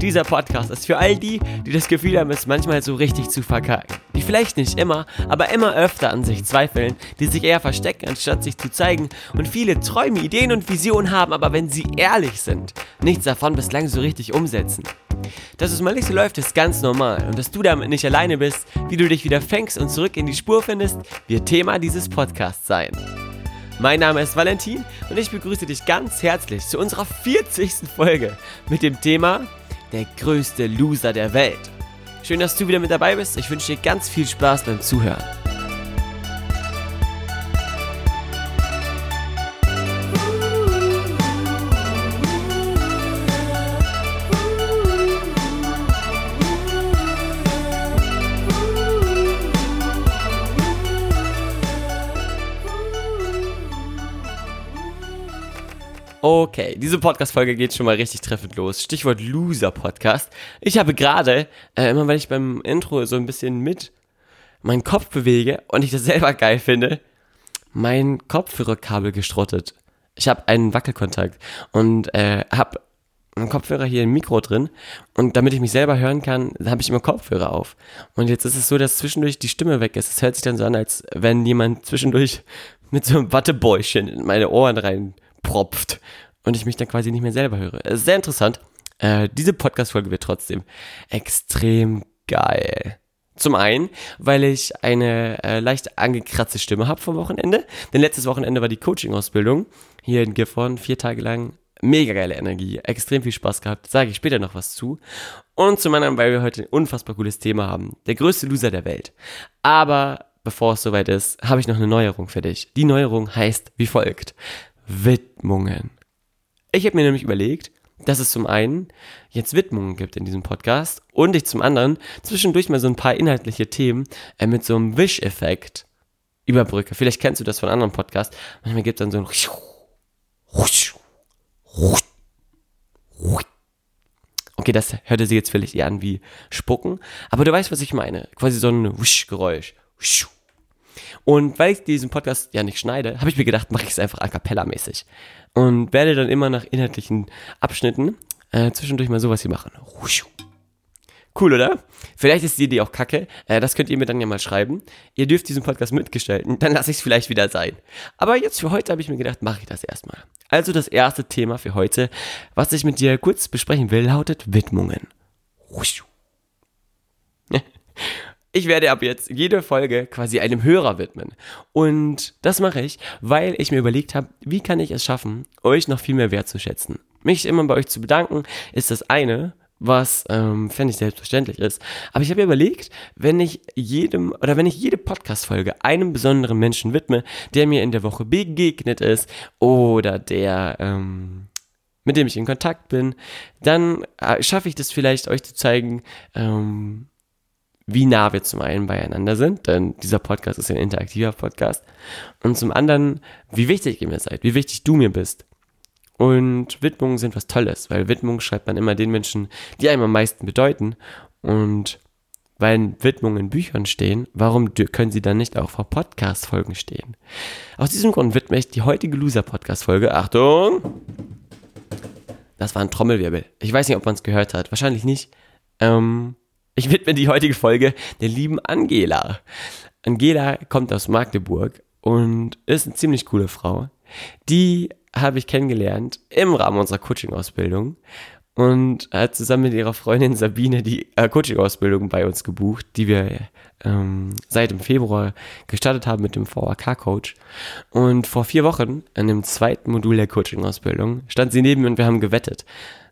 Dieser Podcast ist für all die, die das Gefühl haben, es manchmal so richtig zu verkacken, die vielleicht nicht immer, aber immer öfter an sich zweifeln, die sich eher verstecken, anstatt sich zu zeigen und viele Träume, Ideen und Visionen haben, aber wenn sie ehrlich sind, nichts davon bislang so richtig umsetzen. Dass es mal nicht so läuft, ist ganz normal. Und dass du damit nicht alleine bist, wie du dich wieder fängst und zurück in die Spur findest, wird Thema dieses Podcasts sein. Mein Name ist Valentin und ich begrüße dich ganz herzlich zu unserer 40. Folge mit dem Thema Der größte Loser der Welt. Schön, dass du wieder mit dabei bist. Ich wünsche dir ganz viel Spaß beim Zuhören. Okay, diese Podcast-Folge geht schon mal richtig treffend los. Stichwort Loser-Podcast. Ich habe gerade, äh, immer weil ich beim Intro so ein bisschen mit meinen Kopf bewege und ich das selber geil finde, mein Kopfhörerkabel gestrottet. Ich habe einen Wackelkontakt und äh, habe einen Kopfhörer hier im Mikro drin und damit ich mich selber hören kann, habe ich immer Kopfhörer auf. Und jetzt ist es so, dass zwischendurch die Stimme weg ist. Es hört sich dann so an, als wenn jemand zwischendurch mit so einem Wattebäuschen in meine Ohren rein propft und ich mich dann quasi nicht mehr selber höre. Es ist sehr interessant. Äh, diese Podcast-Folge wird trotzdem extrem geil. Zum einen, weil ich eine äh, leicht angekratzte Stimme habe vom Wochenende. Denn letztes Wochenende war die Coaching-Ausbildung hier in Gifhorn, vier Tage lang. Mega geile Energie, extrem viel Spaß gehabt, sage ich später noch was zu. Und zum anderen, weil wir heute ein unfassbar cooles Thema haben. Der größte Loser der Welt. Aber bevor es soweit ist, habe ich noch eine Neuerung für dich. Die Neuerung heißt wie folgt. Widmungen. Ich habe mir nämlich überlegt, dass es zum einen jetzt Widmungen gibt in diesem Podcast und ich zum anderen zwischendurch mal so ein paar inhaltliche Themen äh, mit so einem Wish-Effekt überbrücke. Vielleicht kennst du das von anderen Podcasts. Manchmal gibt es dann so ein Okay, das hörte sich jetzt vielleicht eher an wie Spucken, aber du weißt, was ich meine. Quasi so ein Wusch-Geräusch. Und weil ich diesen Podcast ja nicht schneide, habe ich mir gedacht, mache ich es einfach a cappella mäßig. Und werde dann immer nach inhaltlichen Abschnitten äh, zwischendurch mal sowas hier machen. Cool, oder? Vielleicht ist die Idee auch kacke. Äh, das könnt ihr mir dann ja mal schreiben. Ihr dürft diesen Podcast mitgestalten, dann lasse ich es vielleicht wieder sein. Aber jetzt für heute habe ich mir gedacht, mache ich das erstmal. Also das erste Thema für heute, was ich mit dir kurz besprechen will, lautet Widmungen. Ich werde ab jetzt jede Folge quasi einem Hörer widmen. Und das mache ich, weil ich mir überlegt habe, wie kann ich es schaffen, euch noch viel mehr wertzuschätzen. Mich immer bei euch zu bedanken, ist das eine, was ähm, fände ich selbstverständlich ist. Aber ich habe mir überlegt, wenn ich jedem oder wenn ich jede Podcast-Folge einem besonderen Menschen widme, der mir in der Woche begegnet ist oder der ähm, mit dem ich in Kontakt bin, dann äh, schaffe ich das vielleicht, euch zu zeigen, ähm, wie nah wir zum einen beieinander sind, denn dieser Podcast ist ein interaktiver Podcast, und zum anderen, wie wichtig ihr mir seid, wie wichtig du mir bist. Und Widmungen sind was Tolles, weil Widmungen schreibt man immer den Menschen, die einem am meisten bedeuten. Und weil Widmungen in Büchern stehen, warum können sie dann nicht auch vor Podcast-Folgen stehen? Aus diesem Grund widme ich die heutige Loser-Podcast-Folge, Achtung! Das war ein Trommelwirbel. Ich weiß nicht, ob man es gehört hat. Wahrscheinlich nicht. Ähm, ich widme die heutige Folge der lieben Angela. Angela kommt aus Magdeburg und ist eine ziemlich coole Frau. Die habe ich kennengelernt im Rahmen unserer Coaching-Ausbildung und hat zusammen mit ihrer Freundin Sabine die äh, Coaching-Ausbildung bei uns gebucht, die wir ähm, seit dem Februar gestartet haben mit dem VAK-Coach. Und vor vier Wochen, an dem zweiten Modul der Coaching-Ausbildung, stand sie neben mir und wir haben gewettet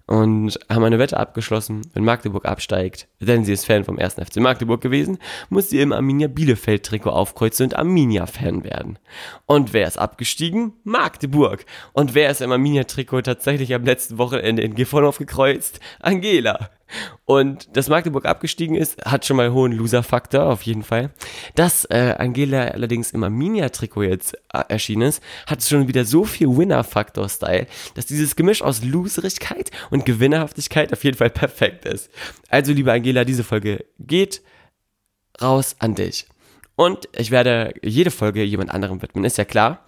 und haben eine Wette abgeschlossen, wenn Magdeburg absteigt, denn sie ist Fan vom 1. FC Magdeburg gewesen, muss sie im Arminia Bielefeld Trikot aufkreuzen und Arminia-Fan werden. Und wer ist abgestiegen? Magdeburg. Und wer ist im Arminia Trikot tatsächlich am letzten Wochenende in Gifhorn aufgekreuzt? Angela. Und dass Magdeburg abgestiegen ist, hat schon mal hohen Loser-Faktor, auf jeden Fall. Dass äh, Angela allerdings im Arminia-Trikot jetzt äh, erschienen ist, hat schon wieder so viel Winner-Faktor-Style, dass dieses Gemisch aus Loserigkeit und Gewinnerhaftigkeit auf jeden Fall perfekt ist. Also, liebe Angela, diese Folge geht raus an dich. Und ich werde jede Folge jemand anderem widmen, ist ja klar.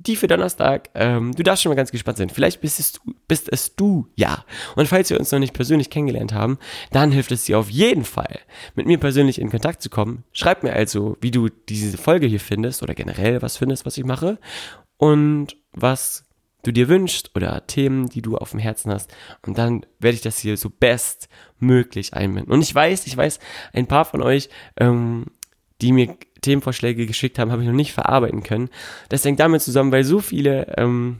Die für Donnerstag, ähm, du darfst schon mal ganz gespannt sein. Vielleicht bist es, du, bist es du, ja. Und falls wir uns noch nicht persönlich kennengelernt haben, dann hilft es dir auf jeden Fall, mit mir persönlich in Kontakt zu kommen. Schreib mir also, wie du diese Folge hier findest oder generell was findest, was ich mache und was du dir wünschst oder Themen, die du auf dem Herzen hast. Und dann werde ich das hier so bestmöglich einbinden. Und ich weiß, ich weiß, ein paar von euch, ähm, die mir Themenvorschläge geschickt haben, habe ich noch nicht verarbeiten können. Das hängt damit zusammen, weil so viele ähm,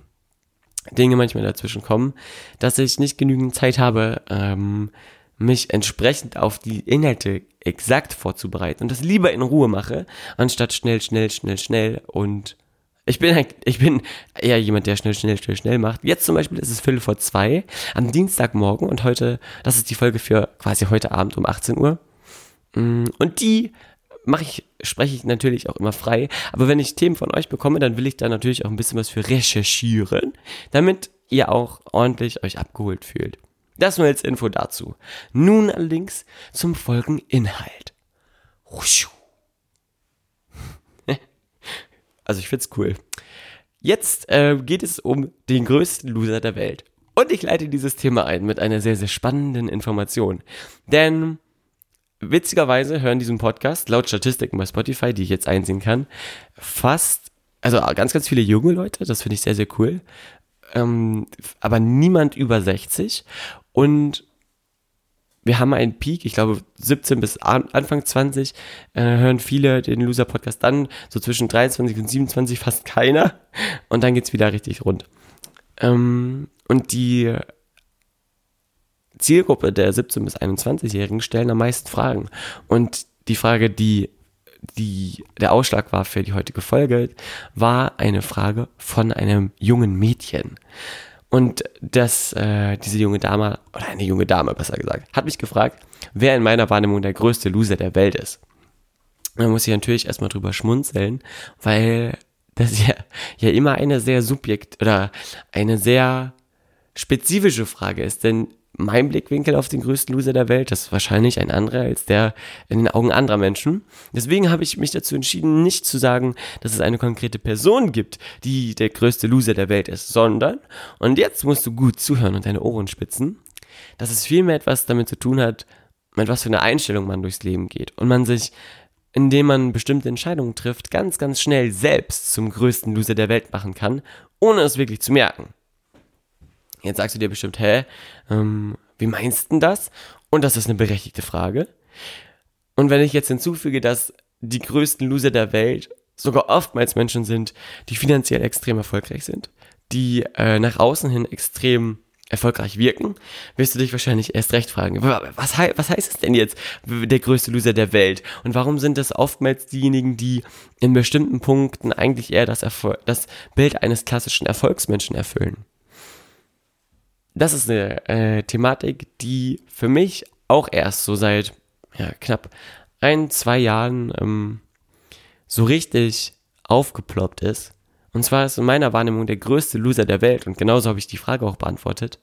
Dinge manchmal dazwischen kommen, dass ich nicht genügend Zeit habe, ähm, mich entsprechend auf die Inhalte exakt vorzubereiten und das lieber in Ruhe mache, anstatt schnell, schnell, schnell, schnell und ich bin, ich bin eher jemand, der schnell, schnell, schnell, schnell macht. Jetzt zum Beispiel ist es Viertel vor zwei am Dienstagmorgen und heute, das ist die Folge für quasi heute Abend um 18 Uhr. Mm, und die mache ich, spreche ich natürlich auch immer frei. Aber wenn ich Themen von euch bekomme, dann will ich da natürlich auch ein bisschen was für recherchieren, damit ihr auch ordentlich euch abgeholt fühlt. Das nur als Info dazu. Nun allerdings zum Folgeninhalt. Also ich find's cool. Jetzt äh, geht es um den größten Loser der Welt. Und ich leite dieses Thema ein mit einer sehr, sehr spannenden Information. Denn witzigerweise hören diesen Podcast, laut Statistiken bei Spotify, die ich jetzt einsehen kann, fast, also ganz, ganz viele junge Leute, das finde ich sehr, sehr cool. Ähm, aber niemand über 60. Und wir haben einen Peak, ich glaube 17 bis Anfang 20 äh, hören viele den Loser-Podcast dann, so zwischen 23 und 27 fast keiner und dann geht es wieder richtig rund. Ähm, und die Zielgruppe der 17 bis 21-Jährigen stellen am meisten Fragen und die Frage, die die der Ausschlag war für die heutige Folge, war eine Frage von einem jungen Mädchen. Und das, äh, diese junge Dame, oder eine junge Dame besser gesagt, hat mich gefragt, wer in meiner Wahrnehmung der größte Loser der Welt ist. Da muss ich natürlich erstmal drüber schmunzeln, weil das ja, ja immer eine sehr subjekt oder eine sehr spezifische Frage ist, denn mein Blickwinkel auf den größten Loser der Welt. Das ist wahrscheinlich ein anderer als der in den Augen anderer Menschen. Deswegen habe ich mich dazu entschieden, nicht zu sagen, dass es eine konkrete Person gibt, die der größte Loser der Welt ist, sondern, und jetzt musst du gut zuhören und deine Ohren spitzen, dass es vielmehr etwas damit zu tun hat, mit was für eine Einstellung man durchs Leben geht und man sich indem man bestimmte Entscheidungen trifft, ganz, ganz schnell selbst zum größten Loser der Welt machen kann, ohne es wirklich zu merken. Jetzt sagst du dir bestimmt, hä, ähm, wie meinst du denn das? Und das ist eine berechtigte Frage. Und wenn ich jetzt hinzufüge, dass die größten Loser der Welt sogar oftmals Menschen sind, die finanziell extrem erfolgreich sind, die äh, nach außen hin extrem erfolgreich wirken, wirst du dich wahrscheinlich erst recht fragen, was, he was heißt es denn jetzt, der größte Loser der Welt? Und warum sind das oftmals diejenigen, die in bestimmten Punkten eigentlich eher das, Erfol das Bild eines klassischen Erfolgsmenschen erfüllen? Das ist eine äh, Thematik, die für mich auch erst so seit ja, knapp ein, zwei Jahren ähm, so richtig aufgeploppt ist. Und zwar ist in meiner Wahrnehmung der größte Loser der Welt, und genauso habe ich die Frage auch beantwortet,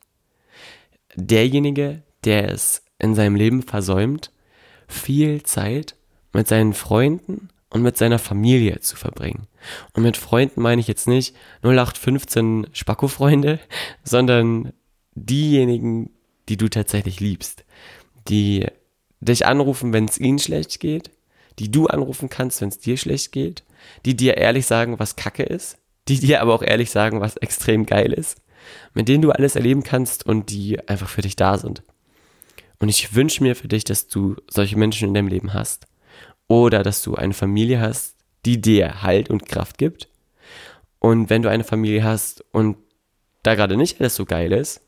derjenige, der es in seinem Leben versäumt, viel Zeit mit seinen Freunden und mit seiner Familie zu verbringen. Und mit Freunden meine ich jetzt nicht 0815 Spacko-Freunde, sondern diejenigen, die du tatsächlich liebst, die dich anrufen, wenn es ihnen schlecht geht, die du anrufen kannst, wenn es dir schlecht geht, die dir ehrlich sagen, was Kacke ist, die dir aber auch ehrlich sagen, was extrem geil ist, mit denen du alles erleben kannst und die einfach für dich da sind. Und ich wünsche mir für dich, dass du solche Menschen in deinem Leben hast oder dass du eine Familie hast, die dir Halt und Kraft gibt. Und wenn du eine Familie hast und da gerade nicht alles so geil ist,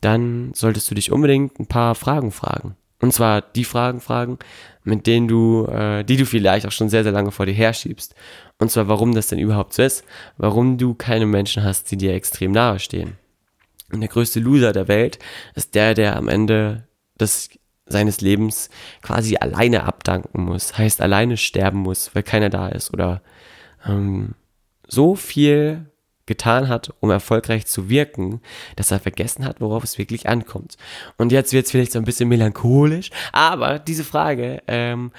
dann solltest du dich unbedingt ein paar Fragen fragen. Und zwar die Fragen fragen, mit denen du, äh, die du vielleicht auch schon sehr, sehr lange vor dir herschiebst. Und zwar, warum das denn überhaupt so ist, warum du keine Menschen hast, die dir extrem nahe stehen. Und der größte Loser der Welt ist der, der am Ende des seines Lebens quasi alleine abdanken muss, heißt alleine sterben muss, weil keiner da ist oder ähm, so viel getan hat, um erfolgreich zu wirken, dass er vergessen hat, worauf es wirklich ankommt. Und jetzt wird es vielleicht so ein bisschen melancholisch, aber diese Frage ähm,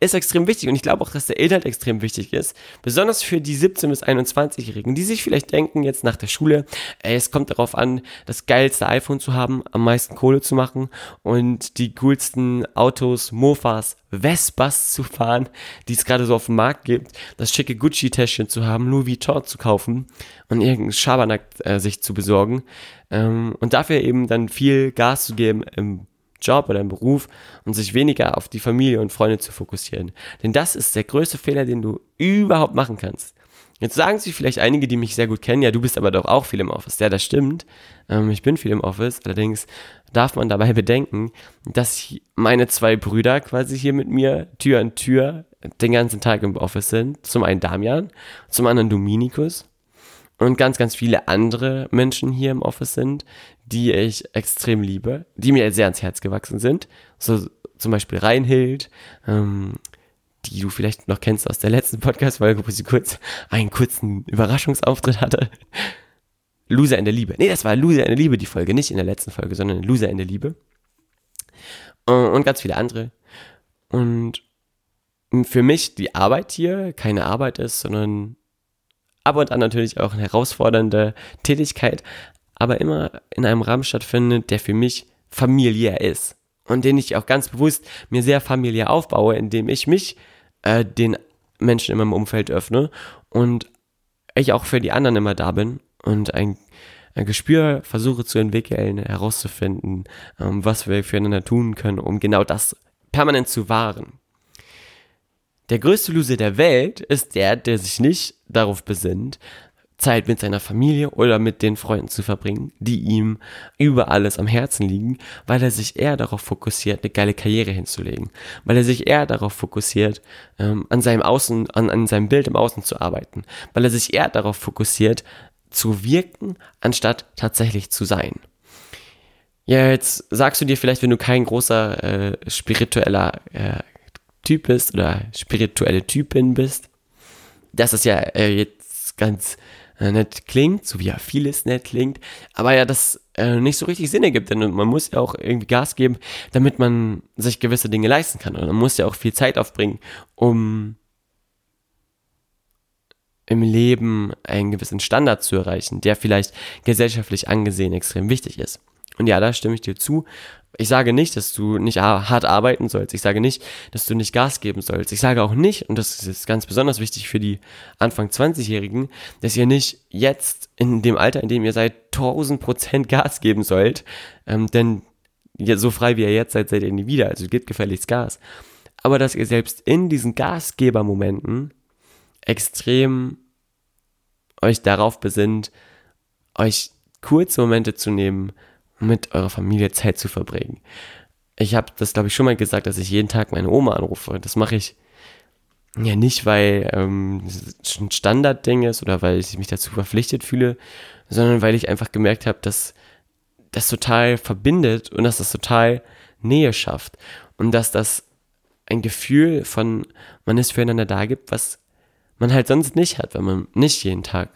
ist extrem wichtig und ich glaube auch, dass der Inhalt extrem wichtig ist. Besonders für die 17- bis 21-Jährigen, die sich vielleicht denken jetzt nach der Schule, ey, es kommt darauf an, das geilste iPhone zu haben, am meisten Kohle zu machen und die coolsten Autos, Mofas, Vespas zu fahren, die es gerade so auf dem Markt gibt, das schicke Gucci-Täschchen zu haben, Louis Vuitton zu kaufen und irgendeinen Schabernack äh, sich zu besorgen ähm, und dafür eben dann viel Gas zu geben im Job oder im Beruf und sich weniger auf die Familie und Freunde zu fokussieren. Denn das ist der größte Fehler, den du überhaupt machen kannst. Jetzt sagen sich vielleicht einige, die mich sehr gut kennen, ja, du bist aber doch auch viel im Office. Ja, das stimmt. Ähm, ich bin viel im Office. Allerdings darf man dabei bedenken, dass meine zwei Brüder quasi hier mit mir Tür an Tür den ganzen Tag im Office sind. Zum einen Damian, zum anderen Dominikus und ganz, ganz viele andere Menschen hier im Office sind, die ich extrem liebe, die mir sehr ans Herz gewachsen sind. So zum Beispiel Reinhild, ähm, die du vielleicht noch kennst aus der letzten Podcast-Folge, wo sie kurz einen kurzen Überraschungsauftritt hatte. Loser in der Liebe. Nee, das war Loser in der Liebe, die Folge, nicht in der letzten Folge, sondern Loser in der Liebe. Und ganz viele andere. Und für mich die Arbeit hier keine Arbeit ist, sondern ab und an natürlich auch eine herausfordernde Tätigkeit, aber immer in einem Rahmen stattfindet, der für mich familiär ist und den ich auch ganz bewusst mir sehr familiär aufbaue, indem ich mich äh, den Menschen in meinem Umfeld öffne und ich auch für die anderen immer da bin und ein, ein Gespür versuche zu entwickeln, herauszufinden, ähm, was wir füreinander tun können, um genau das permanent zu wahren. Der größte Loser der Welt ist der, der sich nicht darauf besinnt, Zeit mit seiner Familie oder mit den Freunden zu verbringen, die ihm über alles am Herzen liegen, weil er sich eher darauf fokussiert, eine geile Karriere hinzulegen, weil er sich eher darauf fokussiert, ähm, an seinem Außen, an, an seinem Bild im Außen zu arbeiten, weil er sich eher darauf fokussiert, zu wirken, anstatt tatsächlich zu sein. Ja, jetzt sagst du dir vielleicht, wenn du kein großer äh, spiritueller äh, Typ bist oder spirituelle Typin bist, dass es ja äh, jetzt ganz äh, nett klingt, so wie ja vieles nett klingt, aber ja, das äh, nicht so richtig Sinn ergibt, denn man muss ja auch irgendwie Gas geben, damit man sich gewisse Dinge leisten kann. Und man muss ja auch viel Zeit aufbringen, um im Leben einen gewissen Standard zu erreichen, der vielleicht gesellschaftlich angesehen extrem wichtig ist. Und ja, da stimme ich dir zu. Ich sage nicht, dass du nicht hart arbeiten sollst. Ich sage nicht, dass du nicht Gas geben sollst. Ich sage auch nicht, und das ist ganz besonders wichtig für die Anfang 20-Jährigen, dass ihr nicht jetzt in dem Alter, in dem ihr seid, 1000 Prozent Gas geben sollt. Ähm, denn so frei wie ihr jetzt seid, seid ihr nie wieder. Also gebt gefälligst Gas. Aber dass ihr selbst in diesen Gasgebermomenten extrem euch darauf besinnt, euch kurze Momente zu nehmen, mit eurer Familie Zeit zu verbringen. Ich habe das, glaube ich, schon mal gesagt, dass ich jeden Tag meine Oma anrufe. Das mache ich ja nicht, weil ähm, es ein Standardding ist oder weil ich mich dazu verpflichtet fühle, sondern weil ich einfach gemerkt habe, dass das total verbindet und dass das total Nähe schafft und dass das ein Gefühl von man ist füreinander da gibt, was man halt sonst nicht hat, wenn man nicht jeden Tag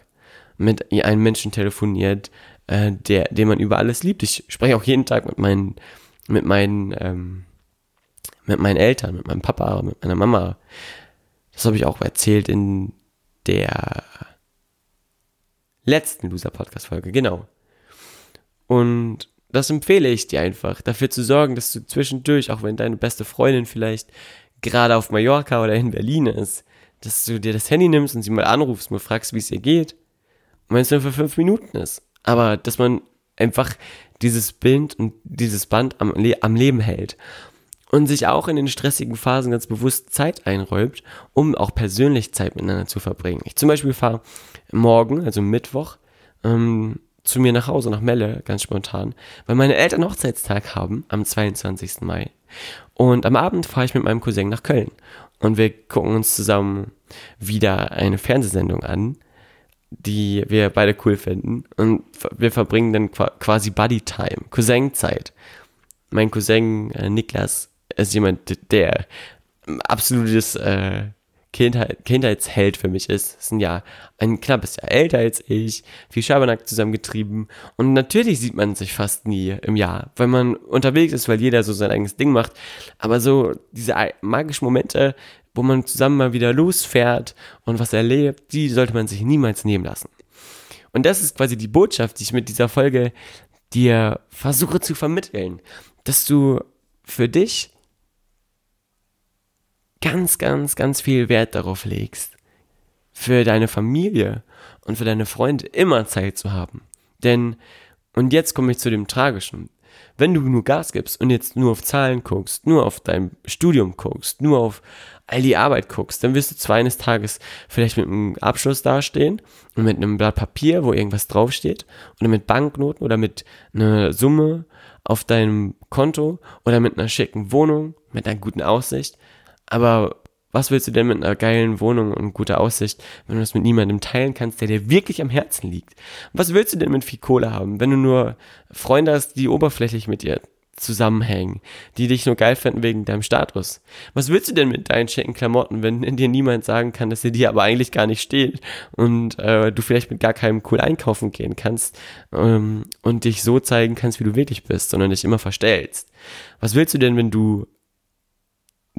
mit einem Menschen telefoniert, äh, der, den man über alles liebt. Ich spreche auch jeden Tag mit meinen, mit meinen, ähm, mit meinen Eltern, mit meinem Papa, mit meiner Mama. Das habe ich auch erzählt in der letzten Loser-Podcast-Folge, genau. Und das empfehle ich dir einfach, dafür zu sorgen, dass du zwischendurch, auch wenn deine beste Freundin vielleicht gerade auf Mallorca oder in Berlin ist, dass du dir das Handy nimmst und sie mal anrufst, mal fragst, wie es ihr geht. Und wenn es nur für fünf Minuten ist aber dass man einfach dieses Bild und dieses Band am, Le am Leben hält und sich auch in den stressigen Phasen ganz bewusst Zeit einräumt, um auch persönlich Zeit miteinander zu verbringen. Ich zum Beispiel fahre morgen, also Mittwoch, ähm, zu mir nach Hause, nach Melle, ganz spontan, weil meine Eltern Hochzeitstag haben am 22. Mai. Und am Abend fahre ich mit meinem Cousin nach Köln. Und wir gucken uns zusammen wieder eine Fernsehsendung an, die wir beide cool finden. Und wir verbringen dann quasi Buddy-Time, Cousin-Zeit. Mein Cousin äh, Niklas ist jemand, der absolutes äh, Kindheit, Kindheitsheld für mich ist. Ist ein Jahr, ein knappes Jahr älter als ich, viel Schabernack zusammengetrieben. Und natürlich sieht man sich fast nie im Jahr, weil man unterwegs ist, weil jeder so sein eigenes Ding macht. Aber so diese magischen Momente, wo man zusammen mal wieder losfährt und was erlebt, die sollte man sich niemals nehmen lassen. Und das ist quasi die Botschaft, die ich mit dieser Folge dir versuche zu vermitteln, dass du für dich ganz, ganz, ganz viel Wert darauf legst, für deine Familie und für deine Freunde immer Zeit zu haben. Denn, und jetzt komme ich zu dem Tragischen, wenn du nur Gas gibst und jetzt nur auf Zahlen guckst, nur auf dein Studium guckst, nur auf all die Arbeit guckst, dann wirst du zwar eines Tages vielleicht mit einem Abschluss dastehen und mit einem Blatt Papier, wo irgendwas draufsteht, oder mit Banknoten oder mit einer Summe auf deinem Konto oder mit einer schicken Wohnung, mit einer guten Aussicht. Aber was willst du denn mit einer geilen Wohnung und guter Aussicht, wenn du das mit niemandem teilen kannst, der dir wirklich am Herzen liegt? Was willst du denn mit viel Kohle haben, wenn du nur Freunde hast, die oberflächlich mit dir zusammenhängen, die dich nur geil finden wegen deinem Status? Was willst du denn mit deinen schicken Klamotten, wenn dir niemand sagen kann, dass sie dir aber eigentlich gar nicht steht und äh, du vielleicht mit gar keinem cool einkaufen gehen kannst ähm, und dich so zeigen kannst, wie du wirklich bist, sondern dich immer verstellst? Was willst du denn, wenn du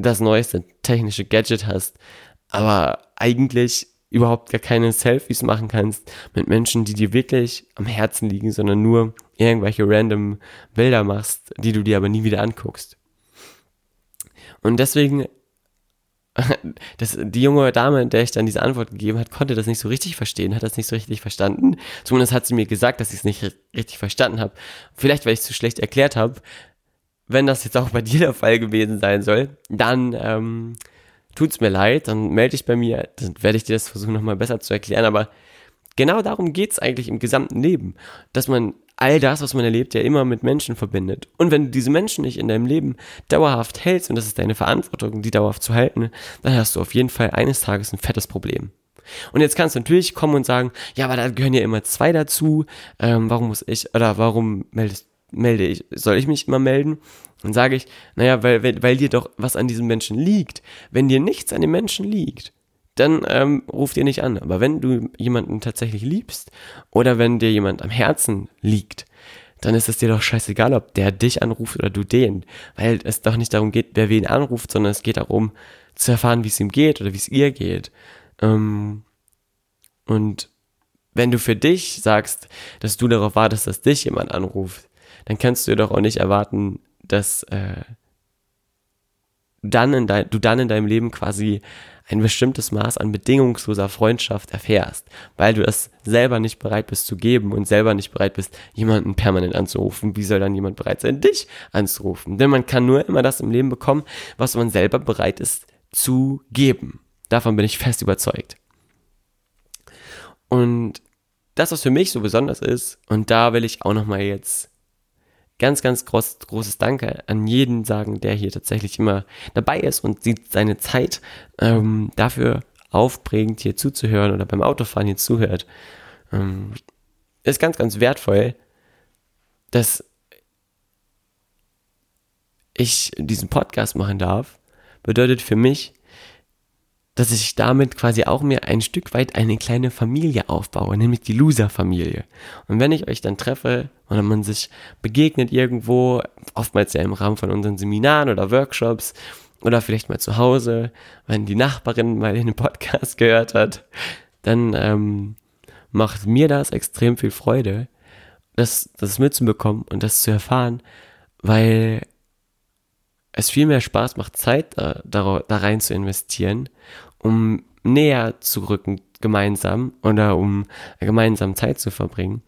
das neueste technische Gadget hast, aber eigentlich überhaupt gar keine Selfies machen kannst mit Menschen, die dir wirklich am Herzen liegen, sondern nur irgendwelche random Bilder machst, die du dir aber nie wieder anguckst. Und deswegen, das, die junge Dame, der ich dann diese Antwort gegeben hat, konnte das nicht so richtig verstehen, hat das nicht so richtig verstanden. Zumindest hat sie mir gesagt, dass ich es nicht richtig verstanden habe. Vielleicht, weil ich es zu schlecht erklärt habe wenn das jetzt auch bei dir der Fall gewesen sein soll, dann ähm, tut's mir leid, dann melde dich bei mir, dann werde ich dir das versuchen nochmal besser zu erklären, aber genau darum geht's eigentlich im gesamten Leben, dass man all das, was man erlebt, ja immer mit Menschen verbindet. Und wenn du diese Menschen nicht in deinem Leben dauerhaft hältst, und das ist deine Verantwortung, die dauerhaft zu halten, dann hast du auf jeden Fall eines Tages ein fettes Problem. Und jetzt kannst du natürlich kommen und sagen, ja, aber da gehören ja immer zwei dazu, ähm, warum muss ich, oder warum meldest melde ich, soll ich mich immer melden? Dann sage ich, naja, weil, weil, weil dir doch was an diesem Menschen liegt. Wenn dir nichts an dem Menschen liegt, dann ähm, ruf dir nicht an. Aber wenn du jemanden tatsächlich liebst oder wenn dir jemand am Herzen liegt, dann ist es dir doch scheißegal, ob der dich anruft oder du den. Weil es doch nicht darum geht, wer wen anruft, sondern es geht darum, zu erfahren, wie es ihm geht oder wie es ihr geht. Ähm, und wenn du für dich sagst, dass du darauf wartest, dass dich jemand anruft, dann kannst du doch auch nicht erwarten, dass äh, dann in dein, du dann in deinem Leben quasi ein bestimmtes Maß an bedingungsloser Freundschaft erfährst, weil du es selber nicht bereit bist zu geben und selber nicht bereit bist, jemanden permanent anzurufen. Wie soll dann jemand bereit sein, dich anzurufen? Denn man kann nur immer das im Leben bekommen, was man selber bereit ist zu geben. Davon bin ich fest überzeugt. Und das, was für mich so besonders ist, und da will ich auch nochmal jetzt ganz, ganz groß, großes Danke an jeden sagen, der hier tatsächlich immer dabei ist und sieht seine Zeit ähm, dafür aufbringt, hier zuzuhören oder beim Autofahren hier zuhört. Ähm, ist ganz, ganz wertvoll, dass ich diesen Podcast machen darf. Bedeutet für mich, dass ich damit quasi auch mir ein Stück weit eine kleine Familie aufbaue, nämlich die Loser-Familie. Und wenn ich euch dann treffe oder man sich begegnet irgendwo, oftmals ja im Rahmen von unseren Seminaren oder Workshops oder vielleicht mal zu Hause, wenn die Nachbarin mal den Podcast gehört hat, dann ähm, macht mir das extrem viel Freude, das, das mitzubekommen und das zu erfahren, weil es viel mehr Spaß macht, Zeit da, da, da rein zu investieren um näher zu rücken gemeinsam oder um gemeinsam Zeit zu verbringen,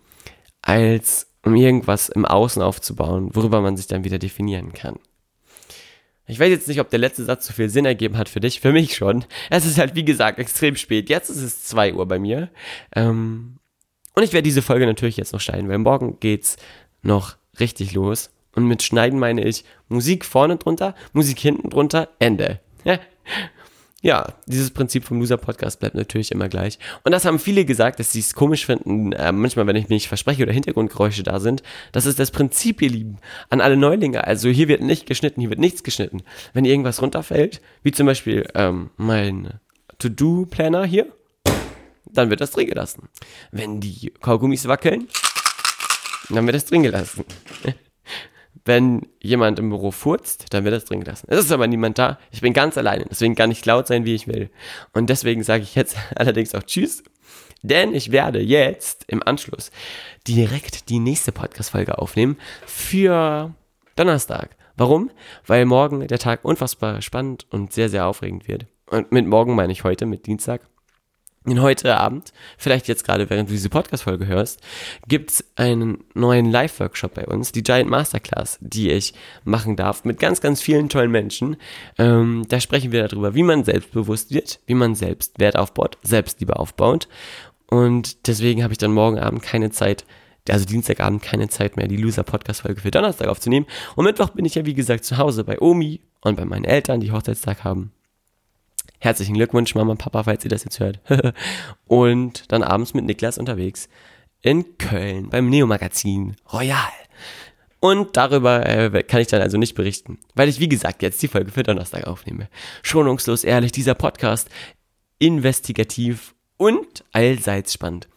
als um irgendwas im Außen aufzubauen, worüber man sich dann wieder definieren kann. Ich weiß jetzt nicht, ob der letzte Satz so viel Sinn ergeben hat für dich, für mich schon. Es ist halt, wie gesagt, extrem spät. Jetzt ist es 2 Uhr bei mir. Ähm, und ich werde diese Folge natürlich jetzt noch schneiden, weil morgen geht's noch richtig los. Und mit Schneiden meine ich Musik vorne drunter, Musik hinten drunter, Ende. Ja, dieses Prinzip vom Loser-Podcast bleibt natürlich immer gleich. Und das haben viele gesagt, dass sie es komisch finden, äh, manchmal, wenn ich mich verspreche oder Hintergrundgeräusche da sind. Das ist das Prinzip, ihr Lieben, an alle Neulinge. Also hier wird nicht geschnitten, hier wird nichts geschnitten. Wenn irgendwas runterfällt, wie zum Beispiel ähm, mein To-Do-Planner hier, dann wird das drin gelassen. Wenn die Kaugummis wackeln, dann wird das drin gelassen. Wenn jemand im Büro furzt, dann wird das drin gelassen. Es ist aber niemand da. Ich bin ganz alleine. Deswegen kann ich laut sein, wie ich will. Und deswegen sage ich jetzt allerdings auch Tschüss. Denn ich werde jetzt im Anschluss direkt die nächste Podcast-Folge aufnehmen für Donnerstag. Warum? Weil morgen der Tag unfassbar spannend und sehr, sehr aufregend wird. Und mit morgen meine ich heute, mit Dienstag. Denn heute Abend, vielleicht jetzt gerade während du diese Podcast-Folge hörst, gibt's einen neuen Live-Workshop bei uns, die Giant Masterclass, die ich machen darf mit ganz, ganz vielen tollen Menschen. Ähm, da sprechen wir darüber, wie man selbstbewusst wird, wie man selbst Wert aufbaut, Selbstliebe aufbaut. Und deswegen habe ich dann morgen Abend keine Zeit, also Dienstagabend keine Zeit mehr, die Loser-Podcast-Folge für Donnerstag aufzunehmen. Und Mittwoch bin ich ja, wie gesagt, zu Hause bei Omi und bei meinen Eltern, die Hochzeitstag haben. Herzlichen Glückwunsch, Mama und Papa, falls ihr das jetzt hört. und dann abends mit Niklas unterwegs in Köln beim Neo-Magazin Royal. Und darüber äh, kann ich dann also nicht berichten, weil ich, wie gesagt, jetzt die Folge für Donnerstag aufnehme. Schonungslos ehrlich, dieser Podcast investigativ und allseits spannend.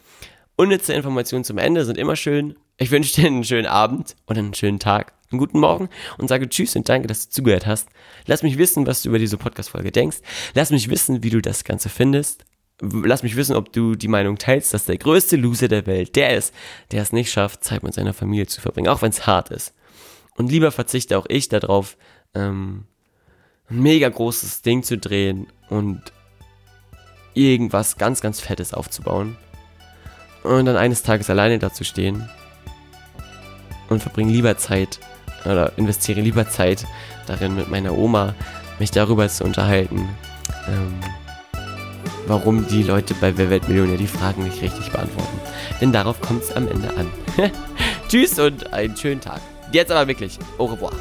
Unnütze Informationen zum Ende sind immer schön. Ich wünsche dir einen schönen Abend und einen schönen Tag, einen guten Morgen und sage Tschüss und danke, dass du zugehört hast. Lass mich wissen, was du über diese Podcast-Folge denkst. Lass mich wissen, wie du das Ganze findest. Lass mich wissen, ob du die Meinung teilst, dass der größte Loser der Welt der ist, der es nicht schafft, Zeit mit seiner Familie zu verbringen, auch wenn es hart ist. Und lieber verzichte auch ich darauf, ähm, ein mega großes Ding zu drehen und irgendwas ganz, ganz Fettes aufzubauen. Und dann eines Tages alleine dazu stehen und verbringe lieber Zeit oder investiere lieber Zeit darin, mit meiner Oma mich darüber zu unterhalten, ähm, warum die Leute bei Wer wird Millionär die Fragen nicht richtig beantworten. Denn darauf kommt es am Ende an. Tschüss und einen schönen Tag. Jetzt aber wirklich. Au revoir.